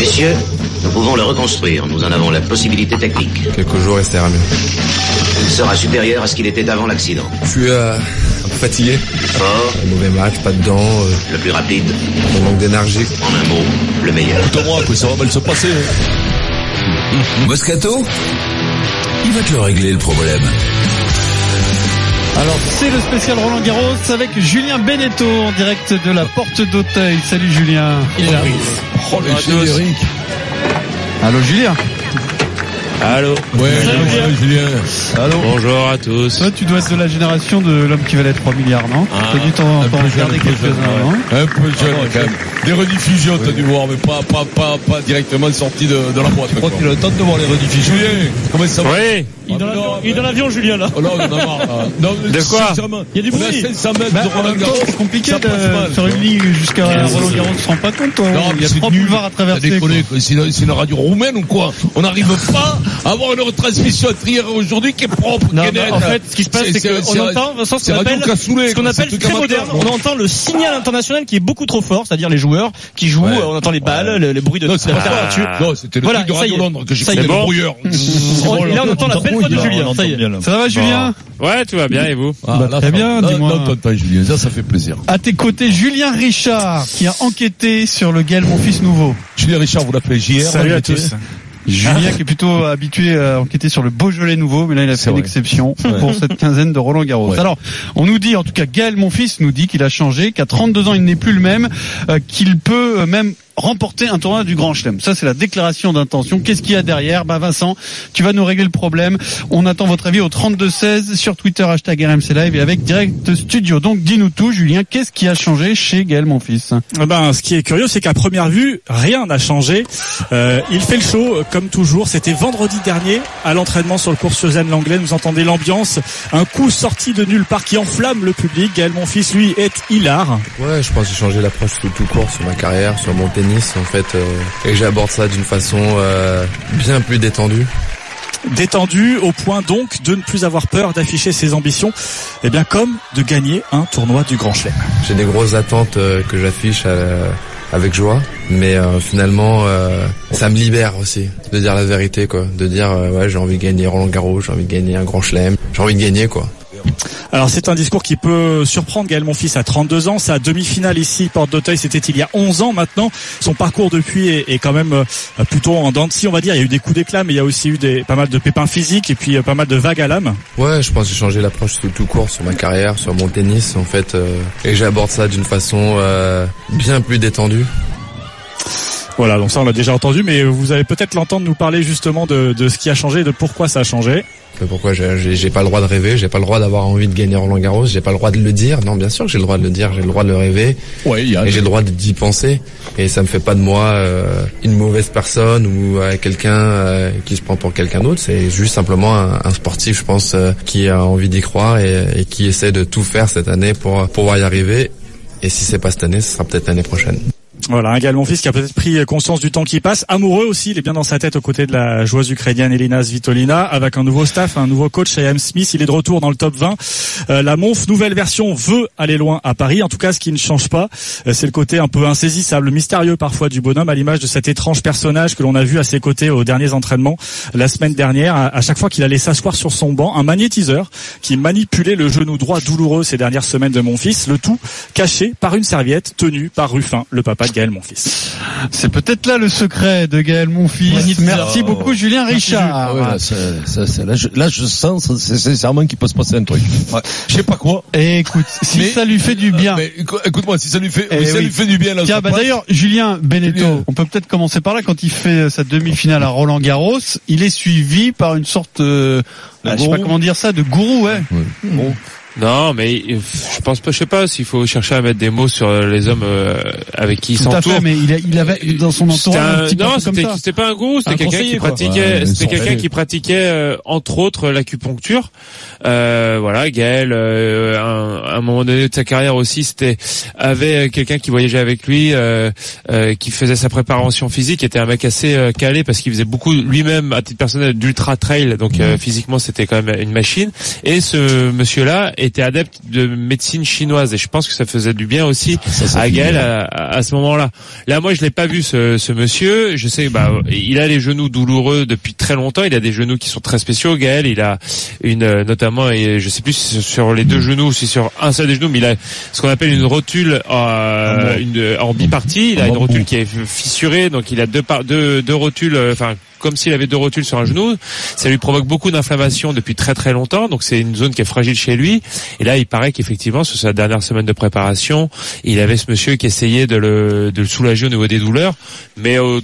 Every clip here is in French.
Messieurs, nous pouvons le reconstruire. Nous en avons la possibilité technique. Quelques jours et ira mieux. Il sera supérieur à ce qu'il était avant l'accident. Je suis euh, un peu fatigué. Fort, Un mauvais match, pas de dents, euh, le plus rapide, un manque d'énergie. en un mot, le meilleur. Que ça va mal se passer. hein. Moscato? Il va te le régler le problème. Alors c'est le spécial Roland Garros avec Julien Beneteau en direct de la porte d'Auteuil. Salut Julien. Il est là. Oh, le générique. Allô Julien. Allô. Ouais, ouais, Julien. Allô. Bonjour à tous. Toi tu dois être de la génération de l'homme qui valait 3 milliards, non Ah, T'as dû t'en un t'en peu jeune, regarder un peu quelques-uns, Un peu jeune, quand même. Des rediffusions, t'as dû voir, mais pas, pas, pas, pas directement sorti de, de la boîte. Je crois qu'il a le temps de voir les rediffusions. Julien, comment ça va Oui. Il est dans l'avion, Il est dans l'avion, Julien, là. Oh là, on en a marre, là. Non, mais De quoi Il y a du bruit. à 500 mètres Bah, c'est compliqué de faire une ligne jusqu'à Roland Garros, tu te rends pas compte toi Non, Il y a mais trois boulevards à traverser. C'est une, radio roumaine ou quoi? On n'arrive pas avoir une retransmission à trier aujourd'hui qui est propre, Non, qui est mais nette. en fait, ce qui se passe, c'est qu'on entend, Vincent, ce c'est qu'on appelle, Cassoulet, ce qu'on appelle très moderne. On entend le signal international qui est beaucoup trop fort, c'est-à-dire les joueurs qui jouent, Ouais. on entend les balles, Ouais. le, le bruit de Non, la ça. Non, c'était le Voilà, truc de Radio. Londres que j'ai Ça y fait est. le brouilleur. Là, on entend la belle voix de Julien. Ça y est. Ça va Julien Ouais, tout va bien et vous Ah, Bah, très bien, dis-moi. Julien, ça, ça fait plaisir. À tes côtés, Julien Richard, qui a enquêté sur le Gaël, mon fils nouveau. Julien Richard, vous l'appelez JR. Salut hein, à tous. Julien qui est plutôt habitué à enquêter sur le Beaujolais nouveau, mais là il a fait une exception pour cette quinzaine de Roland Garros. Ouais. Alors, on nous dit, en tout cas Gaël, mon fils, nous dit qu'il a changé, qu'à 32 ans il n'est plus le même, euh, qu'il peut euh, même remporter un tournoi du Grand Chelem. Ça c'est la déclaration d'intention. Qu'est-ce qu'il y a derrière? Bah Vincent, tu vas nous régler le problème. On attend votre avis au 32-16 sur Twitter, hashtag RMC Live et avec Direct Studio. Donc dis-nous tout Julien, qu'est-ce qui a changé chez Gaël, mon fils? Eh Ben, ce qui est curieux, c'est qu'à première vue, rien n'a changé. Euh, il fait le show, euh, comme toujours. C'était vendredi dernier, à l'entraînement sur le cours Suzanne Langlais. Vous entendez l'ambiance. Un coup sorti de nulle part qui enflamme le public. Gaël, mon fils, lui, est hilar. Ouais, je pense que j'ai changé l'approche tout, tout court sur ma carrière, sur mon tennis en fait, euh, et j'aborde ça d'une façon euh, bien plus détendue. Détendu au point donc de ne plus avoir peur d'afficher ses ambitions. Eh bien, comme de gagner un tournoi du Grand Chelem. J'ai des grosses attentes euh, que j'affiche avec joie, mais finalement ça me libère aussi de dire la vérité quoi, de dire ouais j'ai envie de gagner Roland Garros, j'ai envie de gagner un Grand Chelem, j'ai envie de gagner quoi. Alors c'est un discours qui peut surprendre Gaël Monfils à 32 ans. Sa demi-finale ici, Porte d'Auteuil, c'était il y a 11 ans maintenant. Son parcours depuis est, est quand même euh, plutôt en dents de scie, on va dire. Il y a eu des coups d'éclat, mais il y a aussi eu des, pas mal de pépins physiques et puis euh, pas mal de vagues à l'âme. Ouais, je pense que j'ai changé l'approche tout, tout court sur ma carrière, sur mon tennis en fait, euh, et j'aborde ça d'une façon euh, bien plus détendue. Voilà, donc ça on l'a déjà entendu, mais vous allez peut-être l'entendre nous parler justement de, de ce qui a changé, de pourquoi ça a changé. Pourquoi j'ai- pas le droit de rêver, j'ai pas le droit d'avoir envie de gagner Roland Garros, j'ai pas le droit de le dire. Non, bien sûr que j'ai le droit de le dire, j'ai le droit de le rêver. Ouais, il y a. Et j'ai le droit d'y penser. Et ça me fait pas de moi euh, une mauvaise personne ou euh, quelqu'un euh, qui se prend pour quelqu'un d'autre. C'est juste simplement un, un sportif, je pense, euh, qui a envie d'y croire et, et qui essaie de tout faire cette année pour pouvoir y arriver. Et si c'est pas cette année, ce sera peut-être l'année prochaine. Voilà, un Gaël Monfils qui a peut-être pris conscience du temps qui passe. Amoureux aussi, il est bien dans sa tête aux côtés de la joueuse ukrainienne Elina Svitolina, avec un nouveau staff, un nouveau coach, Ian Smith. Il est de retour dans le top 20. Euh, la Monf, nouvelle version, veut aller loin à Paris. En tout cas, ce qui ne change pas, euh, c'est le côté un peu insaisissable, mystérieux parfois du bonhomme, à l'image de cet étrange personnage que l'on a vu à ses côtés aux derniers entraînements la semaine dernière. À, chaque fois qu'il allait s'asseoir sur son banc, un magnétiseur qui manipulait le genou droit douloureux ces dernières semaines de mon fils, le tout caché par une serviette tenue par Ruffin, le papa Gaël, mon fils. C'est peut-être là le secret de Gaël, mon fils. Merci beaucoup Julien Richard. Ah ouais, là, ça, ça, ça, là, je, là, je sens c'est sincèrement qu'il peut se passer un truc. Ouais. Je sais pas quoi. Et écoute, si Mais- ça lui fait du bien. Mais écou- écoute-moi, si ça lui fait, Eh oui, ça oui. lui fait du bien, là, Tiens, bah d'ailleurs, Julien Beneteau, on peut peut-être commencer par là. Quand il fait sa demi-finale à Roland Garros, il est suivi par une sorte, euh, De ah, je sais pas comment dire ça, de gourou, ouais. Bon. Non, mais euh, je pense pas, je sais pas s'il faut chercher à mettre des mots sur euh, les hommes euh, avec qui il Tout à s'entoure. fait, mais il, a- il avait dans son C'était entourage un, un- petit peu non, c'était pas un gourou, c'était Un quelqu'un qui pratiquait, Ouais, c'était quelqu'un qui pratiquait euh, entre autres l'acupuncture. Euh, voilà, Gaël, euh, un- à un moment donné de sa carrière aussi, c'était avait quelqu'un qui voyageait avec lui, euh, euh, qui faisait sa préparation physique, était un mec assez euh, calé parce qu'il faisait beaucoup lui-même à titre personnel d'ultra trail, donc euh, physiquement c'était quand même une machine. Et ce monsieur-là était adepte de médecine chinoise et je pense que ça faisait du bien aussi ça à Gaël à, ce moment-là. Là, moi, je l'ai pas vu ce, ce monsieur. Je sais, bah, il a les genoux douloureux depuis très longtemps. Il a des genoux qui sont très spéciaux. Gaël, il a une, notamment, et je sais plus si c'est sur les deux genoux ou si sur un seul des genoux, mais il a ce qu'on appelle une rotule euh, une, en bipartie. Il a une rotule qui est fissurée, donc il a deux, par, deux, deux rotules, euh, enfin comme s'il avait deux rotules sur un genou. Ça lui provoque beaucoup d'inflammation depuis très très longtemps. Donc c'est une zone qui est fragile chez lui. Et là, il paraît qu'effectivement, sur sa dernière semaine de préparation, il avait ce monsieur qui essayait de le, de le soulager au niveau des douleurs. Mais euh,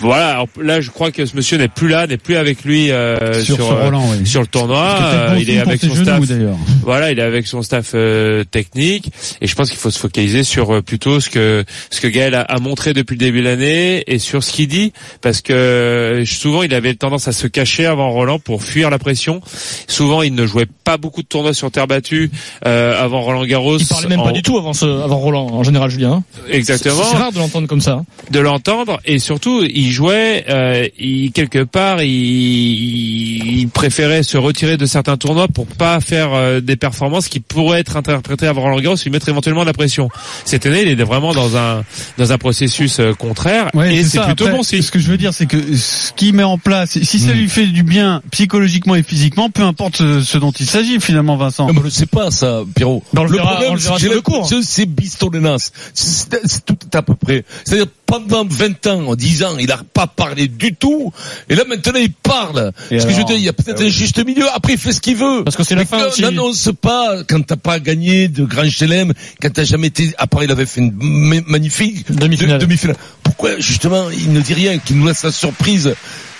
voilà, alors là, je crois que ce monsieur n'est plus là, n'est plus avec lui euh, Sur, euh, Roland, oui. sur le tournoi. Euh, bon il est avec son genoux, staff. d'ailleurs. Voilà, il est avec son staff euh, technique et je pense qu'il faut se focaliser sur euh, plutôt ce que ce que Gaël a, a montré depuis le début de l'année et sur ce qu'il dit parce que euh, souvent il avait tendance à se cacher avant Roland pour fuir la pression. Souvent il ne jouait pas beaucoup de tournois sur terre battue euh, avant Roland Garros. Il parlait même en- pas du tout avant ce, avant Roland, en général, Julien. Exactement. C'est rare de l'entendre comme ça. de l'entendre et surtout il jouait euh, il quelque part il, il préférait se retirer de certains tournois pour pas faire euh, des performances qui pourraient être interprétées avant Roland Garros lui mettre éventuellement de la pression cette année il est vraiment dans un dans un processus euh, contraire Ouais, et c'est ça. plutôt Après, bon Ce que je veux dire, c'est que ce qu'il met en place, si ça lui fait du bien psychologiquement et physiquement, peu importe ce, dont il s'agit finalement, Vincent. Non, mais on ne sait pas ça, Pierrot. On le verra- le c'est verra le l'impression que c'est Bistolenas. C'est c'est tout à peu près. C'est-à-dire, pendant 20 ans, 10 ans, il n'a pas parlé du tout. Et là, maintenant, il parle. Et Ce que je veux alors dire, il y a peut-être un juste milieu. Après, il fait ce qu'il veut. Parce que c'est la fin. N'annonce pas quand t'as pas gagné de grand chelem, quand t'as jamais été, à part il avait fait une ma- magnifique Demi-finale. de- demi-finale. Pourquoi, justement, il ne dit rien, qu'il nous laisse la surprise?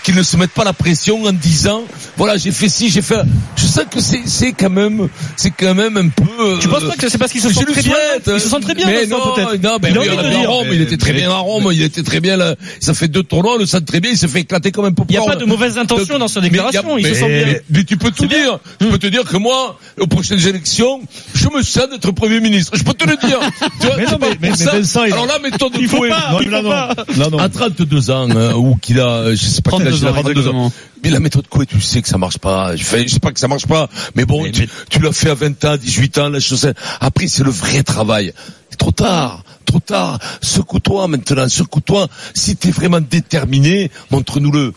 Qu'il ne se mette pas la pression en disant, voilà, j'ai fait ci, j'ai fait, je sais que c'est, c'est quand même, c'est quand même un peu, Tu penses pas que c'est parce qu'il se je sent le très bien souhaite. Il se sent très bien, Mais non, peut-être. non, ben Il oui, à. Rome, il était très bien à Rome, il était très bien là. Ça fait deux tournois, le sent très bien, il s'est fait éclater comme un Il n'y a pas de mauvaise intention dans sa Mais déclaration. y a- Il se sent mais- bien. Mais tu peux tout dire. Je peux te dire que moi, aux prochaines élections, je me sens d'être Premier ministre. Je peux te le dire. Tu vois, Mais non, mais- mais- mais Alors là, méthode de Il faut pas, Non, non. À 32 ans, hein, ou qu'il a, je sais pas quel âge 32 il a, ans, 32 exactement. Mais la méthode Coué, tu sais que ça marche pas. Je fais, je sais pas que ça marche pas. Mais bon, tu, tu l'as fait à 20 ans, 18 ans, la chose. Après, c'est le vrai travail. C'est trop tard. Trop tard. Secoue-toi maintenant. Secoue-toi. Si t'es vraiment déterminé, montre-nous-le.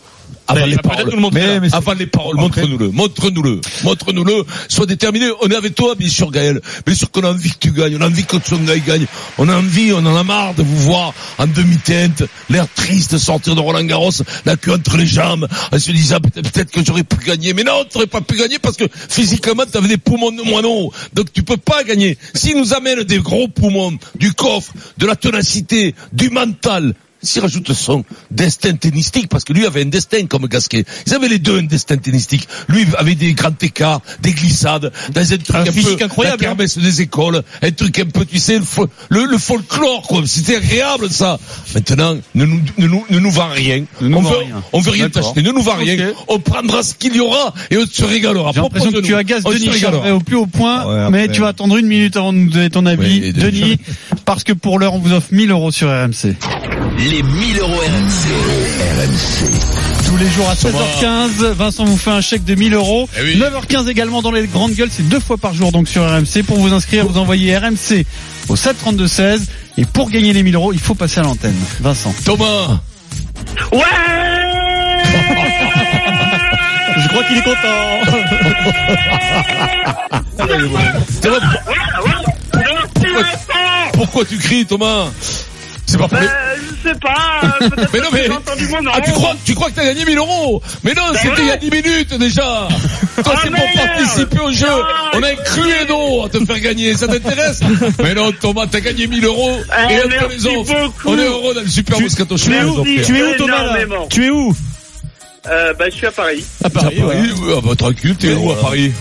Avant les paroles. nous le montrer, là. Mais- Avant les paroles, montre-nous-le. Montre-nous-le. Montre-nous-le. Sois déterminé. On est avec toi, bien sûr, Gaël. Bien sûr qu'on a envie que tu gagnes. On a envie que Tsonga gagne. On a envie, on en a marre de vous voir en demi-teinte, l'air triste, sortir de Roland Garros, la queue entre les jambes, en se disant peut-être que j'aurais pu gagner. Mais non, tu n'aurais pas pu gagner parce que physiquement, tu avais des poumons de moineau. Donc tu peux pas gagner. S'ils nous amènent des gros poumons, du coffre, de la ténacité, du mental, s'il rajoute son destin tennistique, parce que lui avait un destin comme Gasquet. Ils avaient les deux un destin tennistique. Lui avait des grands écarts, des glissades, dans un truc Un un, physique peu, incroyable, la kermesse des écoles, un truc un peu, tu sais, le, fo- le, le folklore, quoi. C'était agréable, ça. Maintenant, ne nous, ne nous, ne nous vend rien. Ne nous on veut, rien. on veut rien t'acheter. Ne nous vend rien. On prendra ce qu'il y aura et on se régalera. J'ai l'impression que tu agaces Denis. Charvet au plus haut point, Ouais, après- mais tu vas attendre une minute avant de nous donner ton avis, Denis, parce que pour l'heure, on vous offre 1000 euros sur RMC. Les 1000 euros RMC. RMC. Tous les jours à 16h15, Vincent vous fait un chèque de 1000 euros. Eh oui. 9h15 également dans les grandes gueules, c'est deux fois par jour donc sur RMC. Pour vous inscrire, vous envoyez RMC au 732-16. Et pour gagner les 1000 euros, il faut passer à l'antenne. Vincent. Thomas. Je crois qu'il est content. Thomas, pourquoi, pourquoi tu cries, Thomas? C'est pas pour les... je sais pas, euh, Mais non, mais, j'ai entendu mon nom. ah, tu crois, tu crois que t'as gagné 1000 euros? Mais non, c'était il y a 10 minutes, déjà. Toi, Ah, c'est pour participer au jeu. Ah, On a un Cluedo à te faire gagner. Ça t'intéresse? Mais non, Thomas, t'as gagné 1000 euros. Eh, et merci les beaucoup. On est heureux dans le Super Moscato Show. Tu es où les offre. Tu es où Thomas. Tu es où Euh, bah, je suis à Paris. À Paris. À Paris, ouais, ah bah, tranquille, t'es où à Paris?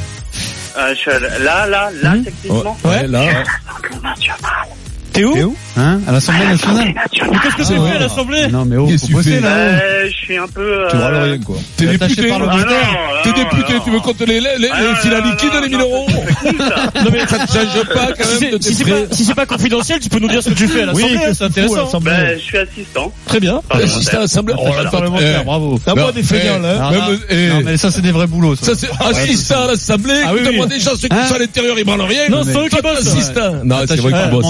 Euh, je suis là, là, là, techniquement. Ouais, là. National. Théo Théo Hein À l'Assemblée nationale Mais qu'est-ce que tu fais à l'Assemblée Non, mais oh, faut que tu bosser là. Euh, je suis un peu. Euh... Tu râles rien, quoi. T'es Attaché député, le Ah t'es député, tu veux compter les, les, les, Ah les liquides, non, les 1000 non, euros c'est. Non mais Ça te change pas quand si même c'est si c'est tes pas, si c'est pas confidentiel, tu peux nous dire ce que tu fais à Oui, l'Assemblée, c'est intéressant. l'Assemblée Ben, je suis assistant. Très bien. Assistant à l'Assemblée. Oh, là, Parlementaire, eh, bravo. T'as des feignants, là. Ah, non, eh, non, mais ça, c'est des vrais boulots, ça. C'est assistant à l'Assemblée. Ah Écoute-moi oui. déjà ceux qui Hein sont à l'intérieur, ils branlent rien. Non, c'est eux qui bossent. t'es. Non, c'est vrai qu'ils bossent.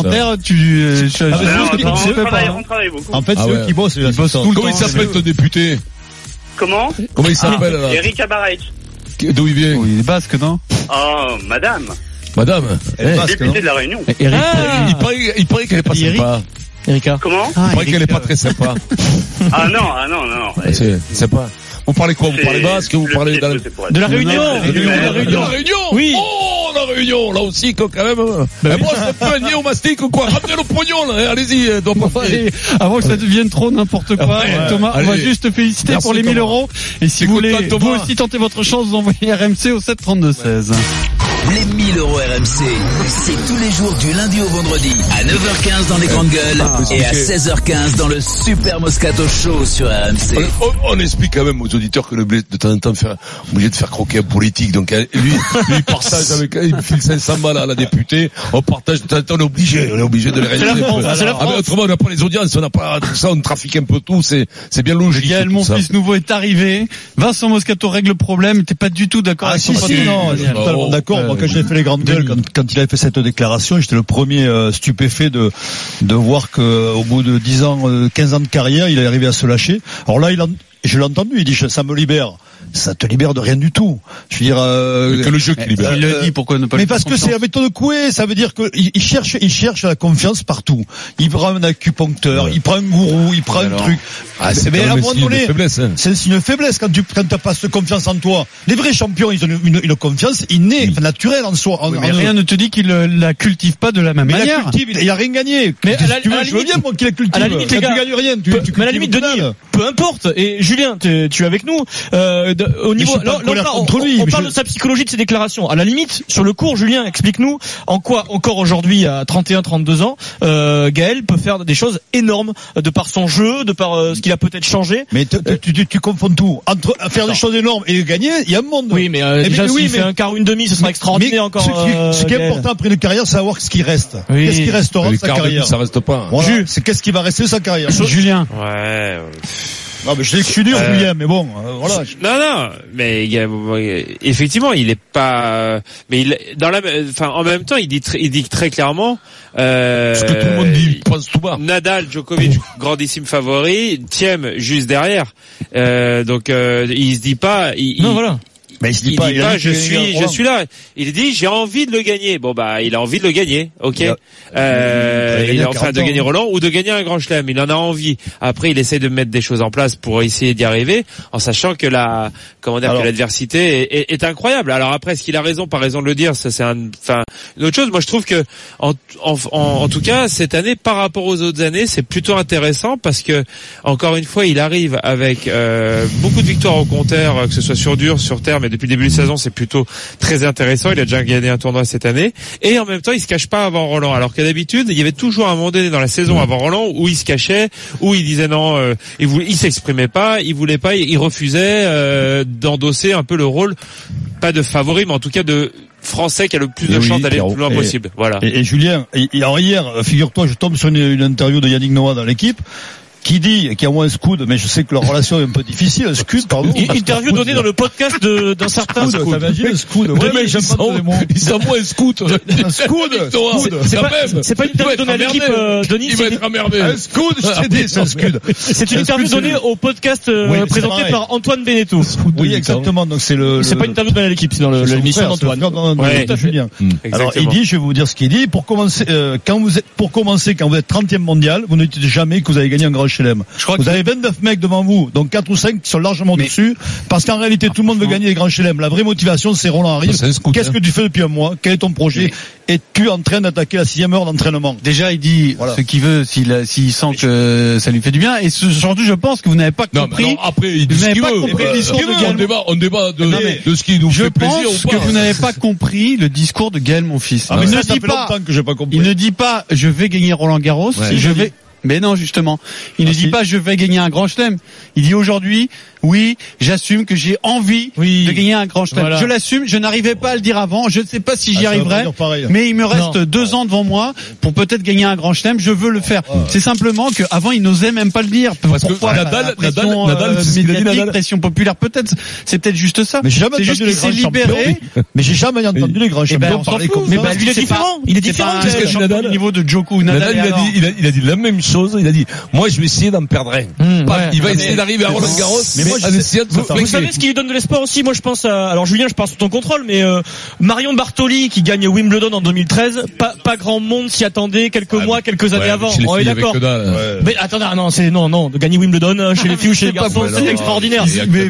Hein. tu, euh, je- je- Ah, je- on, travaille, hein. on travaille beaucoup. En fait, Ah c'est ouais. eux qui bossent, Ils tout le Comment il temps, s'appelle ton député Comment Comment il s'appelle là Eric. D'où il vient Oui, il est basque, non Oh, madame. Madame. Elle est Eh, basque, Député de la Réunion. Eric. Il paraît, il paraît qu'elle est pas Eric sympa. Erika. Comment Il paraît qu'elle est pas très sympa. Ah non, ah non, non, non. C'est sympa. Vous parlez quoi Vous parlez basque Vous le parlez de la... De la Réunion. De Réunion, la Réunion. La Réunion Oui. Oh, la Réunion, là aussi, quoi, quand même. Bah Et moi, je suis un peu niais au mastic ou quoi Ramenez le pognon, là. Allez-y, euh, avant que ça devienne trop n'importe quoi, Ouais. Thomas, on va juste te féliciter Merci, pour les 1000 Thomas. euros. Et si vous voulez, vous aussi tenter votre chance, vous envoyez RMC au 732-16. Les 1000 euros RMC, c'est tous les jours du lundi au vendredi à 9h15 dans les grandes gueules et à 16h15 dans le Super Moscato Show sur RMC. On, on- on explique quand même aux auditeurs que le blé, de temps en temps, faire, obligé de faire croquer un politique. Donc, euh, lui, lui, il partage avec, il me file 500 balles à la députée. On partage de temps en temps, on est obligé, on est obligé de les C'est la réaliser. France, c'est la Ah, mais France. autrement, on n'a pas les audiences, on n'a pas tout ça, on trafique un peu tout, c'est, c'est bien logique. Gaël, mon ça. fils nouveau est arrivé. Vincent Moscato règle le problème. T'es pas du tout d'accord Ah avec si son si non, suis Oh, totalement d'accord. Quand j'ai fait les grandes gueules, quand, quand il avait fait cette déclaration, j'étais le premier euh, stupéfait de de voir que au bout de 10 ans, euh, 15 ans de carrière, il est arrivé à se lâcher. Alors là, il en, je l'ai entendu, il dit ça me libère. Ça te libère de rien du tout. Je veux dire. euh, Que le jeu qui libère. Il le dit, pourquoi ne pas mais parce que confiance c'est la méthode Coué, ça veut dire que il cherche, il cherche la confiance partout. Il prend un acupuncteur, Ouais. il prend un gourou, il prend un alors truc. Ah, c'est mais quand à un moment de donné, hein. c'est un signe de faiblesse quand tu quand t'as pas cette confiance en toi. Les vrais champions, ils ont une, une, une confiance innée, enfin, naturelle en soi. En, Oui, en mais eux. rien ne te dit qu'il euh, la cultive pas de la même mais il manière. la cultive, il, a rien gagné. Mais à la- tu veux, à la je veux limite- bien moi qu'il la cultive. à la limite, les gars, tu gagnes rien. Tu, mais à la limite, Denis, peu importe. Et Julien, tu es avec nous. Euh, de- au niveau, là, là, on, parle- contre lui, on mais parle je- de sa psychologie de ses déclarations. À la limite, sur le cours, Julien, explique-nous en quoi encore aujourd'hui, à 31, 32 ans, euh, Gaël peut faire des choses énormes de par son jeu, de par euh, ce qu'il a peut-être changé. Mais tu, tu, tu, tu confonds tout. Entre faire des choses énormes et gagner, il y a un monde. Oui, mais euh, Eh déjà oui, fait mais- un quart ou une demi, ce sera extraordinaire mais encore. ce qui, euh, ce qui est Gaël. important après une carrière, c'est savoir ce qui reste. Oui. Qu'est-ce qui restera de sa carrière ça reste pas. Voilà. C'est qu'est-ce qui va rester de sa carrière. Julien. Ouais. Non, mais je sais que je suis dur, Euh, Julien, mais bon, euh, voilà. Non, non, mais il y a- effectivement, il est pas, mais il, dans la, enfin, en même temps, il dit, très- il dit très clairement, euh, Ce que tout le monde dit, il pense tout bas. Nadal, Djokovic, grandissime favori, Thiem juste derrière. Euh, donc, euh, il se dit pas, il, Non, il- voilà. Mais il se il dit pas, dit il pas, je suis, je suis là. Il dit, j'ai envie de le gagner. Bon bah, il a envie de le gagner, ok. Il a- Euh, il il est en train 40 de gagner Roland ou de gagner un grand chelem. Il en a envie. Après, il essaie de mettre des choses en place pour essayer d'y arriver, en sachant que la, comment dire, Alors- que l'adversité est, est- est incroyable. Alors après, est-ce qu'il a raison, pas raison de le dire Ça, c'est un, enfin, une autre chose. Moi, je trouve que, en, en, en, en tout cas, cette année, par rapport aux autres années, c'est plutôt intéressant parce que, encore une fois, il arrive avec euh, beaucoup de victoires au compteur, que ce soit sur dur, sur terre, mais depuis le début de saison, c'est plutôt très intéressant. Il a déjà gagné un tournoi cette année, et en même temps, il se cache pas avant Roland. Alors qu'à d'habitude, il y avait toujours un moment donné dans la saison avant Roland où il se cachait, où il disait non, euh, il voulait, il s'exprimait pas, il voulait pas, il refusait euh, d'endosser un peu le rôle, pas de favori, mais en tout cas de français qui a le plus Et de oui, chances d'aller le plus loin Et- possible. Voilà. Et, et Julien, alors hier, figure-toi, je tombe sur une, une interview de Yannick Noah dans l'équipe, qui dit, qui a moins un scout, mais je sais que leur relation est un peu difficile, un scout, pardon. Une interview donnée dans le podcast de- d'un certain Scout, scout. t'imagines, un scout. Ouais, mais j'aime ils pas les mots. ils scout. Un scout, Toi, scout. C'est quand pas, même. c'est pas une interview donnée à l'équipe, euh, Denis. Il va c'est- être emmerdé. Un scout, je t'ai dit, c'est un scout. C'est une Un interview donnée c'est- au podcast euh, présenté par Antoine Beneteau. Oui, exactement, donc c'est le... C'est pas une interview donnée à l'équipe, c'est dans l'émission d'Antoine. tout à fait bien. Alors il dit, je vais vous dire ce qu'il dit. Pour commencer, euh, quand vous êtes, pour commencer, quand vous êtes 30e mondial, vous ne dites jamais que vous avez gagné un grand Grand Chelem. Vous avez 29 mecs devant vous, donc 4 ou 5 qui sont largement dessus, parce qu'en réalité, tout le monde veut gagner les Grands Chelem. La vraie motivation, c'est Roland un scout, Qu'est-ce hein. que tu fais depuis un mois? Quel est ton projet? Es-tu en train d'attaquer la sixième heure d'entraînement? Déjà, il dit Voilà. ce qu'il veut s'il sent que ça lui fait du bien. Et ce- surtout, je pense que vous n'avez pas mais compris. non, après, il dit vous ce qu'il veut. compris Euh, on Gaël. débat, on débat de, Non, mais de ce qui nous Je fait plaisir pense que vous n'avez pas compris le discours de Gaël, mon fils. Ah, mais il ça, fait pas, longtemps que j'ai pas compris. il ne dit pas, je vais gagner Roland Garros. Ouais. je vais. Mais non, justement, il ne dit pas je vais gagner un grand chelem. Il dit aujourd'hui, oui, j'assume que j'ai envie Oui. de gagner un grand chelem. Voilà. Je l'assume. Je n'arrivais pas à le dire avant. Je ne sais pas si Ah, j'y pas arriverai. pareil. Mais il me reste Non. deux ans devant moi pour peut-être gagner un grand chelem. Je veux le faire. C'est simplement que avant il n'osait même pas le dire. Parce que Pourquoi Nadal- La pression, Nadal- Nadal, euh, dit, médiatique, Nadal. pression populaire, peut-être. C'est peut-être juste ça. Mais j'ai jamais C'est juste qu'il s'est libéré. Mais j'ai jamais entendu les grands Eh ben, champions parler comme Mais ça. bah, il est différent. Il est différent, Nadal au niveau de Djoko ou Nadal. Nadal, il a dit, il a, il a dit la même chose. Il a dit, moi, je vais essayer d'en perdre un. Ouais. il va essayer d'arriver à Roland Garros, Mais moi, je sais- vous- savez ce qui lui donne de l'espoir aussi Moi je pense à... Alors Julien, je pense sous ton contrôle, mais euh, Marion Bartoli qui gagne Wimbledon en 2013, pas, pas grand monde s'y attendait quelques mois, quelques années Ouais, avant. On est d'accord. Mais attendez, ah non, c'est non, non, de gagner Wimbledon euh, chez les filles ou chez les garçons, c'est extraordinaire. Mais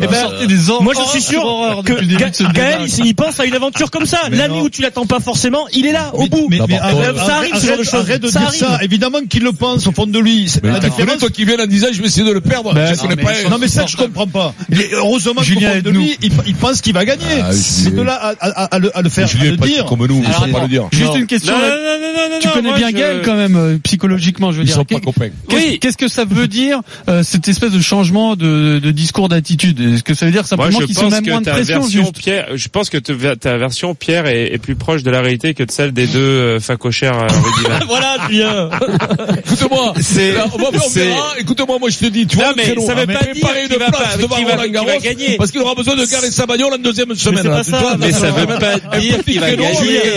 Moi je suis sûr que Gaël, il, pense à une aventure comme ça. L'année où tu l'attends pas forcément, il est là, au bout. Ça arrive, ce genre de choses. arrête de Ça dire arrive. ça. Évidemment qu'il le pense au fond de lui. La différence. toi qui viens en disant, je vais essayer de le perdre. Connais non, mais- ça je comprends pas. Il est- heureusement Julien, de lui, il, il pense qu'il va gagner. Ah, mais de là à, à- à le, à le faire, à Julien le pas dire. comme nous, Alors, sont pas le dire. Juste Non. une question. Non, non, là. non, non, non, Tu connais bien je- Gaël quand même euh, psychologiquement, je veux Ils dire. sont pas. Qu'est-ce Oui. que ça veut dire euh, cette espèce de changement de, de discours d'attitude? Est-ce que ça veut dire simplement qu'ils pense mettent moins de pression version Pierre, je pense que ta version Pierre est, est plus proche de la réalité que de celle des deux euh, facochères euh. Voilà, Julien. Écoute-moi, C'est- c'est-. Écoute-moi, moi je te dis, tu vois, ça veut mais pas dire qu'il une va place pas- devant Roland Garros, gagner. parce qu'il aura besoin de garer sa bagnole en deuxième semaine. vois. Mais ça veut pas dire qu'il va gagner.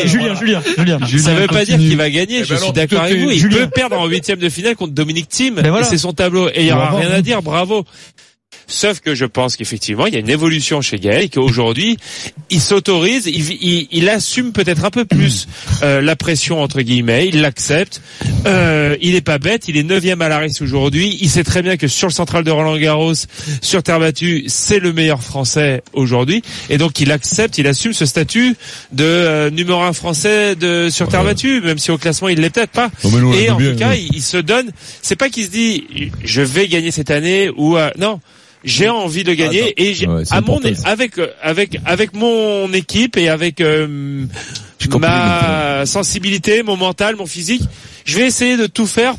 Julien, Julien, Julien, Julien. ça veut pas dire qu'il va gagner. Eh Je ben suis d'accord avec vous. Il peut perdre en huitième de finale contre Dominique Thiem. C'est son tableau. Et il y On va aura rien hein. à dire. Bravo. Sauf que je pense qu'effectivement, il y a une évolution chez Gaël et qu'aujourd'hui, il s'autorise, il, il, il assume peut-être un peu plus euh, la pression entre guillemets, il l'accepte. Euh, il est pas bête, il est neuvième à la race aujourd'hui. Il sait très bien que sur le central de Roland Garros, sur terre battue, c'est le meilleur français aujourd'hui, et donc il accepte, il assume ce statut de euh, numéro un français de sur terre battue, même si au classement il l'est peut-être pas. Non, Et en bien, tout cas, il, il se donne. C'est pas qu'il se dit je vais gagner cette année ou euh, non. J'ai envie de gagner Attends. et Ouais, à mon avec euh, avec avec mon équipe et avec euh, ma sensibilité, mon mental, mon physique, je vais essayer de tout faire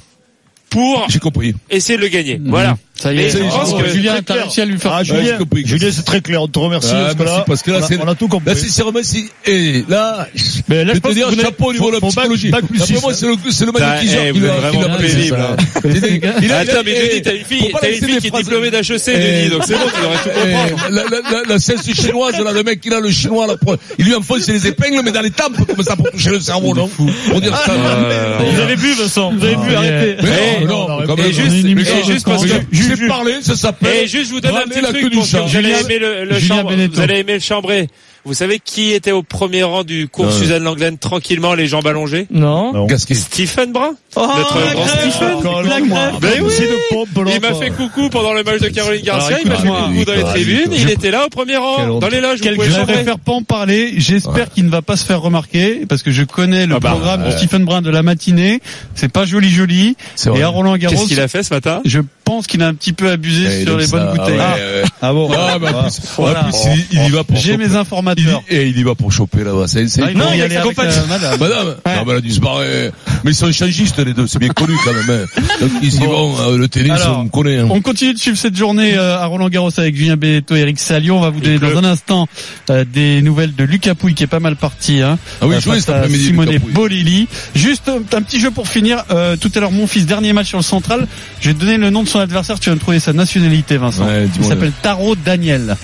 pour J'ai compris. essayer de le gagner. Voilà. Ça y Mais est, je c'est- pense que- Julien, très t'as clair. réussi à lui faire. Ah, Julien. Julien, c'est très clair. On te remercie. Ah, parce que merci, là, parce que là, on a- c'est- on a tout compris. Là, sincèrement, si, et là, Mais là, je je vais pense te dire, chapeau au niveau de la psychologie. bac plus D'après moi, hein. c'est le, c'est le T'as- magnétiseur eh, qui vous l'a, vraiment pénible. Il a- Attends, mais eh, Denis, t'as une fille, faut pas t'as une fille qui est diplômée d'HEC, Eh, Denis, donc c'est bon, tu devrais tout comprendre. Eh, La, la, la, la chinoise, là, le mec, il a le chinois, là, il lui enfonce les épingles, mais dans les tempes, comme ça, pour toucher le cerveau, non? Pour dire ça. Euh, Vous avez vu, Vincent Vous avez vu, arrêtez. Mais Eh, non, non, juste, émission juste parce que, sais parler, ça s'appelle. et juste je vous donne un petit truc pour que vous allez aimer le, le chambre, vous allez aimer le chambré. Vous savez qui était au premier rang du cours Non. Suzanne Langlaine tranquillement les jambes allongées Non. Non. Stephen Brun Oh, Notre la grand. Stephen. La grève. Ben oui. c'est de pompe, Il m'a fait coucou pendant le match de Caroline Garcia, Alors, il m'a fait coucou dans les tribunes, il était là au premier rang, dans les loges, je chambrer. préfère pas en parler. J'espère qu'il ne va pas se faire remarquer parce que je connais le Ah bah, programme de. Stephen Brun de la matinée. C'est pas joli joli. C'est vrai. Et à Roland Garros, Qu'est-ce qu'il a fait ce matin? Pense qu'il a un petit peu abusé Eh, sur les ça, bonnes ah bouteilles. ouais, ouais. Ah bon. Ah, bah, en plus, Voilà. il, il y va pour J'ai mes Il, informateurs. et il y va pour choper là-bas. C'est, c'est, Ah, Non, il y a euh, madame. Madame, non, mais elle a dû se barrer. Mais ils sont changistes, les deux, c'est bien connu quand même. hein. Donc, ils y vont, euh, le tennis, Alors, on connaît. hein. On continue de suivre cette journée euh, à Roland Garros avec Julien Beneteau et Eric Salio. On va vous donner dans un instant euh, des nouvelles de Lucas Pouille qui est pas mal parti. Hein, Ah oui, joué cet après-midi, Simone. Bolelli. Juste un petit jeu pour finir. Tout à l'heure, mon fils, dernier match sur le central. Je vais te donner le nom de son adversaire. Tu vas me trouver sa nationalité, Vincent. Ouais, Il s'appelle Taro Daniel.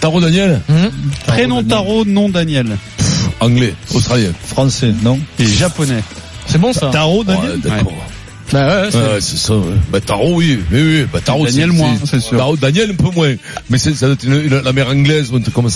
Taro Daniel, Prénom Taro, nom Daniel. anglais, australien. Français, non Et japonais. C'est bon ça. Taro, Daniel d'accord. Bah ouais, c'est- Ouais, c'est ça. ouais. Bah, Taro, oui. Oui, oui. Bah, Taro, Daniel moins, c'est- c'est sûr. Taro, Daniel, un peu moins. Mais c'est, ça doit être une- une- la mère anglaise, ou un truc comme ça.